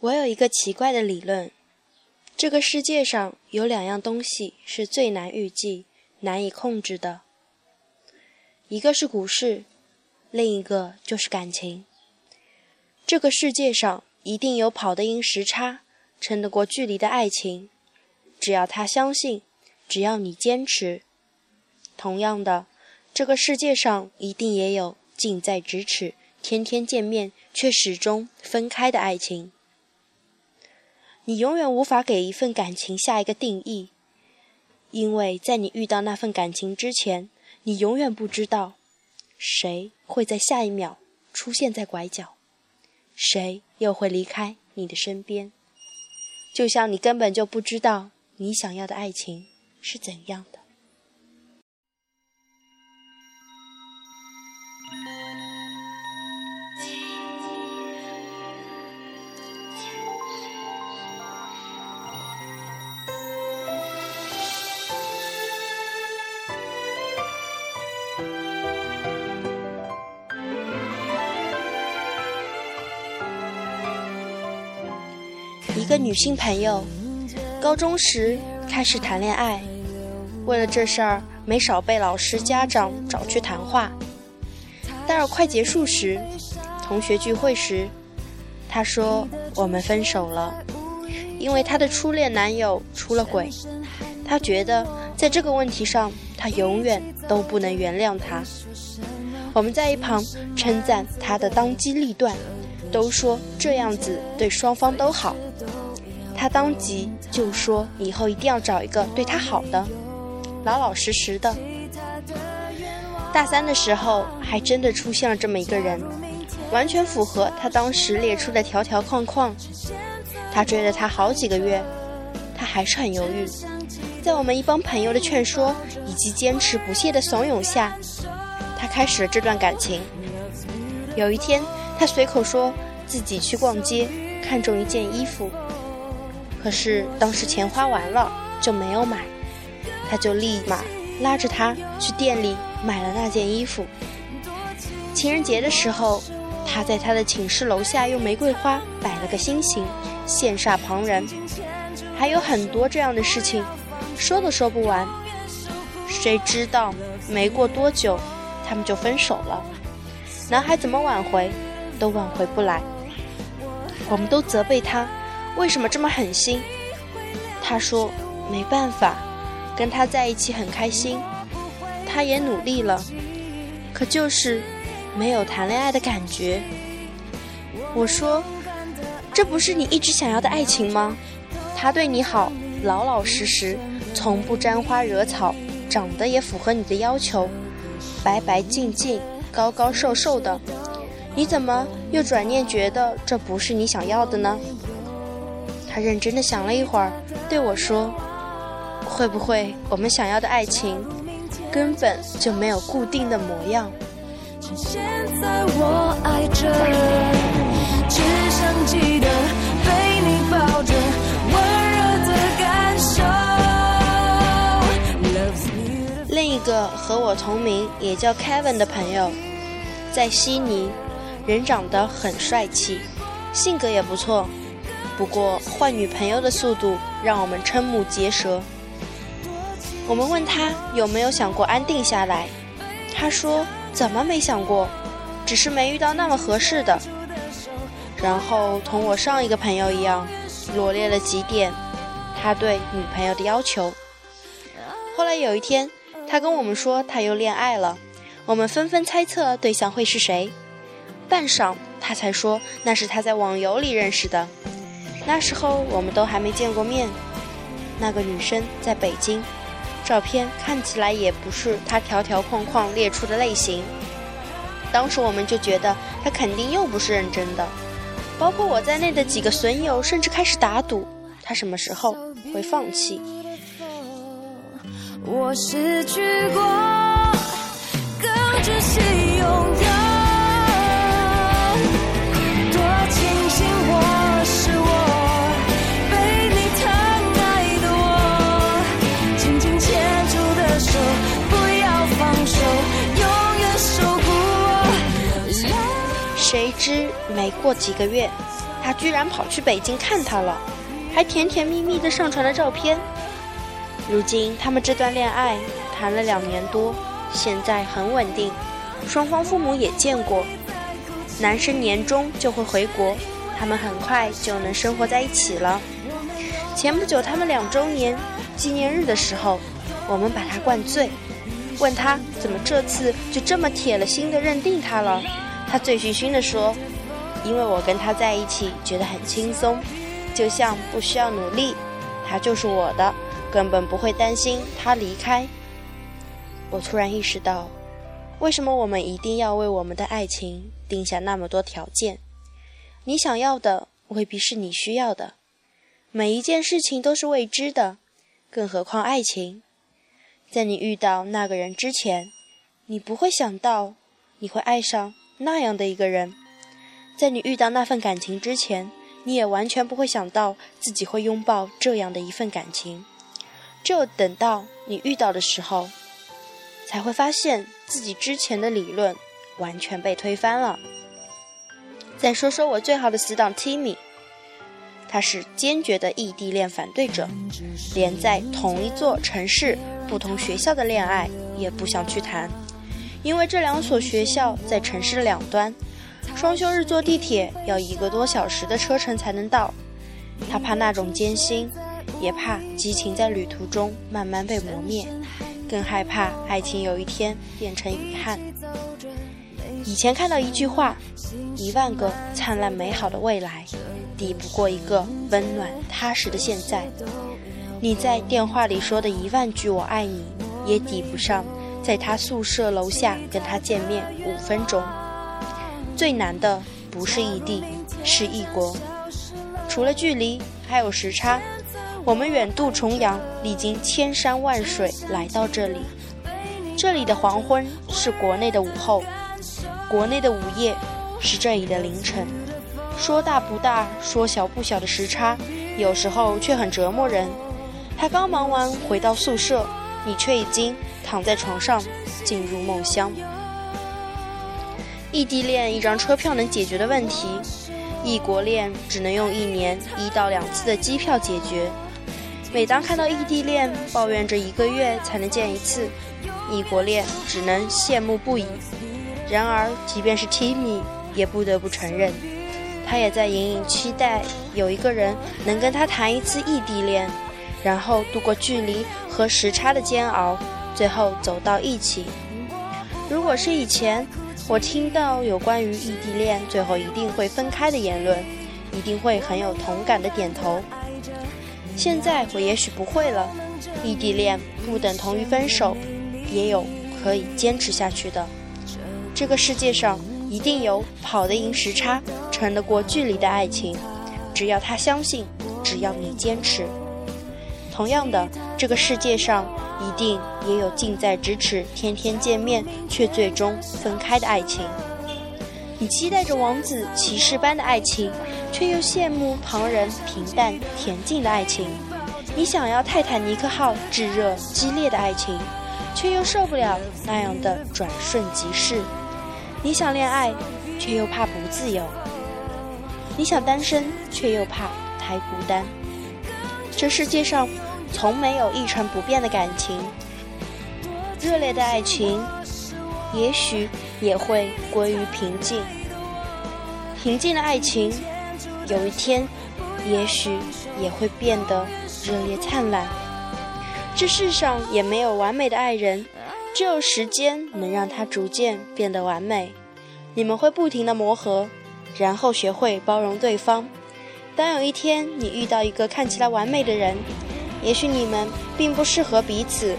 我有一个奇怪的理论：这个世界上有两样东西是最难预计、难以控制的，一个是股市，另一个就是感情。这个世界上一定有跑得赢时差、撑得过距离的爱情，只要他相信，只要你坚持。同样的，这个世界上一定也有近在咫尺、天天见面却始终分开的爱情。你永远无法给一份感情下一个定义，因为在你遇到那份感情之前，你永远不知道谁会在下一秒出现在拐角。谁又会离开你的身边？就像你根本就不知道你想要的爱情是怎样的。女性朋友，高中时开始谈恋爱，为了这事儿没少被老师、家长找去谈话。待儿快结束时，同学聚会时，她说我们分手了，因为她的初恋男友出了轨。她觉得在这个问题上，她永远都不能原谅他。我们在一旁称赞她的当机立断。都说这样子对双方都好，他当即就说以后一定要找一个对他好的，老老实实的。大三的时候，还真的出现了这么一个人，完全符合他当时列出的条条框框。他追了他好几个月，他还是很犹豫。在我们一帮朋友的劝说以及坚持不懈的怂恿下，他开始了这段感情。有一天，他随口说。自己去逛街，看中一件衣服，可是当时钱花完了就没有买，他就立马拉着他去店里买了那件衣服。情人节的时候，他在他的寝室楼下用玫瑰花摆了个心形，羡煞旁人。还有很多这样的事情，说都说不完。谁知道没过多久，他们就分手了。男孩怎么挽回，都挽回不来。我们都责备他，为什么这么狠心？他说没办法，跟他在一起很开心，他也努力了，可就是没有谈恋爱的感觉。我说，这不是你一直想要的爱情吗？他对你好，老老实实，从不沾花惹草，长得也符合你的要求，白白净净，高高瘦瘦的。你怎么又转念觉得这不是你想要的呢？他认真的想了一会儿，对我说：“会不会我们想要的爱情根本就没有固定的模样？”另一个和我同名也叫 Kevin 的朋友，在悉尼。人长得很帅气，性格也不错，不过换女朋友的速度让我们瞠目结舌。我们问他有没有想过安定下来，他说怎么没想过，只是没遇到那么合适的。然后同我上一个朋友一样，罗列了几点他对女朋友的要求。后来有一天，他跟我们说他又恋爱了，我们纷纷猜测对象会是谁。半晌，他才说那是他在网游里认识的。那时候我们都还没见过面。那个女生在北京，照片看起来也不是她条条框框列出的类型。当时我们就觉得她肯定又不是认真的。包括我在内的几个损友甚至开始打赌，她什么时候会放弃。我失去过，更珍惜拥有。知没过几个月，他居然跑去北京看她了，还甜甜蜜蜜的上传了照片。如今他们这段恋爱谈了两年多，现在很稳定，双方父母也见过。男生年终就会回国，他们很快就能生活在一起了。前不久他们两周年纪念日的时候，我们把他灌醉，问他怎么这次就这么铁了心的认定他了。他醉醺醺地说：“因为我跟他在一起觉得很轻松，就像不需要努力，他就是我的。”根本不会担心他离开。我突然意识到，为什么我们一定要为我们的爱情定下那么多条件？你想要的未必是你需要的，每一件事情都是未知的，更何况爱情。在你遇到那个人之前，你不会想到你会爱上那样的一个人；在你遇到那份感情之前，你也完全不会想到自己会拥抱这样的一份感情。只有等到你遇到的时候，才会发现自己之前的理论完全被推翻了。再说说我最好的死党 Timmy，他是坚决的异地恋反对者，连在同一座城市、不同学校的恋爱也不想去谈，因为这两所学校在城市两端，双休日坐地铁要一个多小时的车程才能到，他怕那种艰辛。也怕激情在旅途中慢慢被磨灭，更害怕爱情有一天变成遗憾。以前看到一句话：一万个灿烂美好的未来，抵不过一个温暖踏实的现在。你在电话里说的一万句我爱你，也抵不上在他宿舍楼下跟他见面五分钟。最难的不是异地，是异国。除了距离，还有时差。我们远渡重洋，历经千山万水来到这里。这里的黄昏是国内的午后，国内的午夜是这里的凌晨。说大不大，说小不小的时差，有时候却很折磨人。他刚忙完回到宿舍，你却已经躺在床上进入梦乡。异地恋一张车票能解决的问题，异国恋只能用一年一到两次的机票解决。每当看到异地恋抱怨着一个月才能见一次，异国恋只能羡慕不已。然而，即便是 Timmy，也不得不承认，他也在隐隐期待有一个人能跟他谈一次异地恋，然后度过距离和时差的煎熬，最后走到一起。如果是以前，我听到有关于异地恋最后一定会分开的言论，一定会很有同感的点头。现在我也许不会了，异地恋不等同于分手，也有可以坚持下去的。这个世界上一定有跑得赢时差、撑得过距离的爱情，只要他相信，只要你坚持。同样的，这个世界上一定也有近在咫尺、天天见面却最终分开的爱情。你期待着王子骑士般的爱情。却又羡慕旁人平淡恬静的爱情，你想要泰坦尼克号炙热激烈的爱情，却又受不了那样的转瞬即逝。你想恋爱，却又怕不自由；你想单身，却又怕太孤单。这世界上从没有一成不变的感情，热烈的爱情，也许也会归于平静。平静的爱情。有一天，也许也会变得热烈灿烂。这世上也没有完美的爱人，只有时间能让他逐渐变得完美。你们会不停的磨合，然后学会包容对方。当有一天你遇到一个看起来完美的人，也许你们并不适合彼此；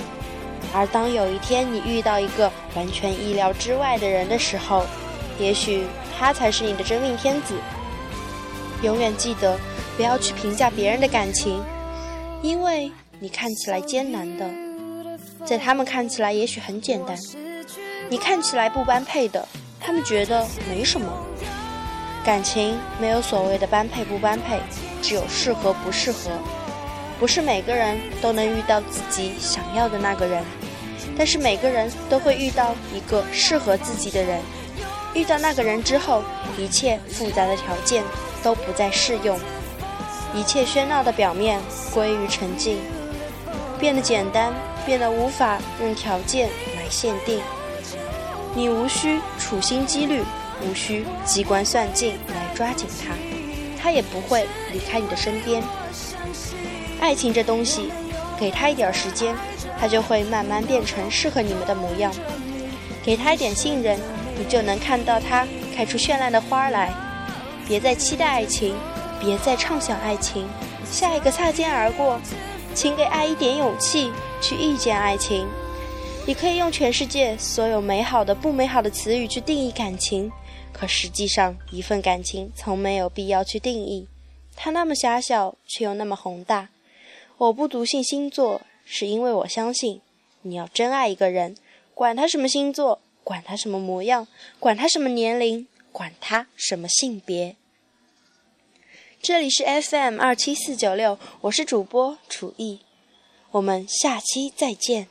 而当有一天你遇到一个完全意料之外的人的时候，也许他才是你的真命天子。永远记得，不要去评价别人的感情，因为你看起来艰难的，在他们看起来也许很简单。你看起来不般配的，他们觉得没什么。感情没有所谓的般配不般配，只有适合不适合。不是每个人都能遇到自己想要的那个人，但是每个人都会遇到一个适合自己的人。遇到那个人之后，一切复杂的条件都不再适用，一切喧闹的表面归于沉静，变得简单，变得无法用条件来限定。你无需处心积虑，无需机关算尽来抓紧他，他也不会离开你的身边。爱情这东西，给他一点时间，他就会慢慢变成适合你们的模样。给他一点信任，你就能看到它开出绚烂的花来。别再期待爱情，别再畅想爱情，下一个擦肩而过，请给爱一点勇气去遇见爱情。你可以用全世界所有美好的、不美好的词语去定义感情，可实际上，一份感情从没有必要去定义，它那么狭小，却又那么宏大。我不笃信星座，是因为我相信，你要真爱一个人，管他什么星座，管他什么模样，管他什么年龄，管他什么性别。这里是 FM 二七四九六，我是主播楚艺，我们下期再见。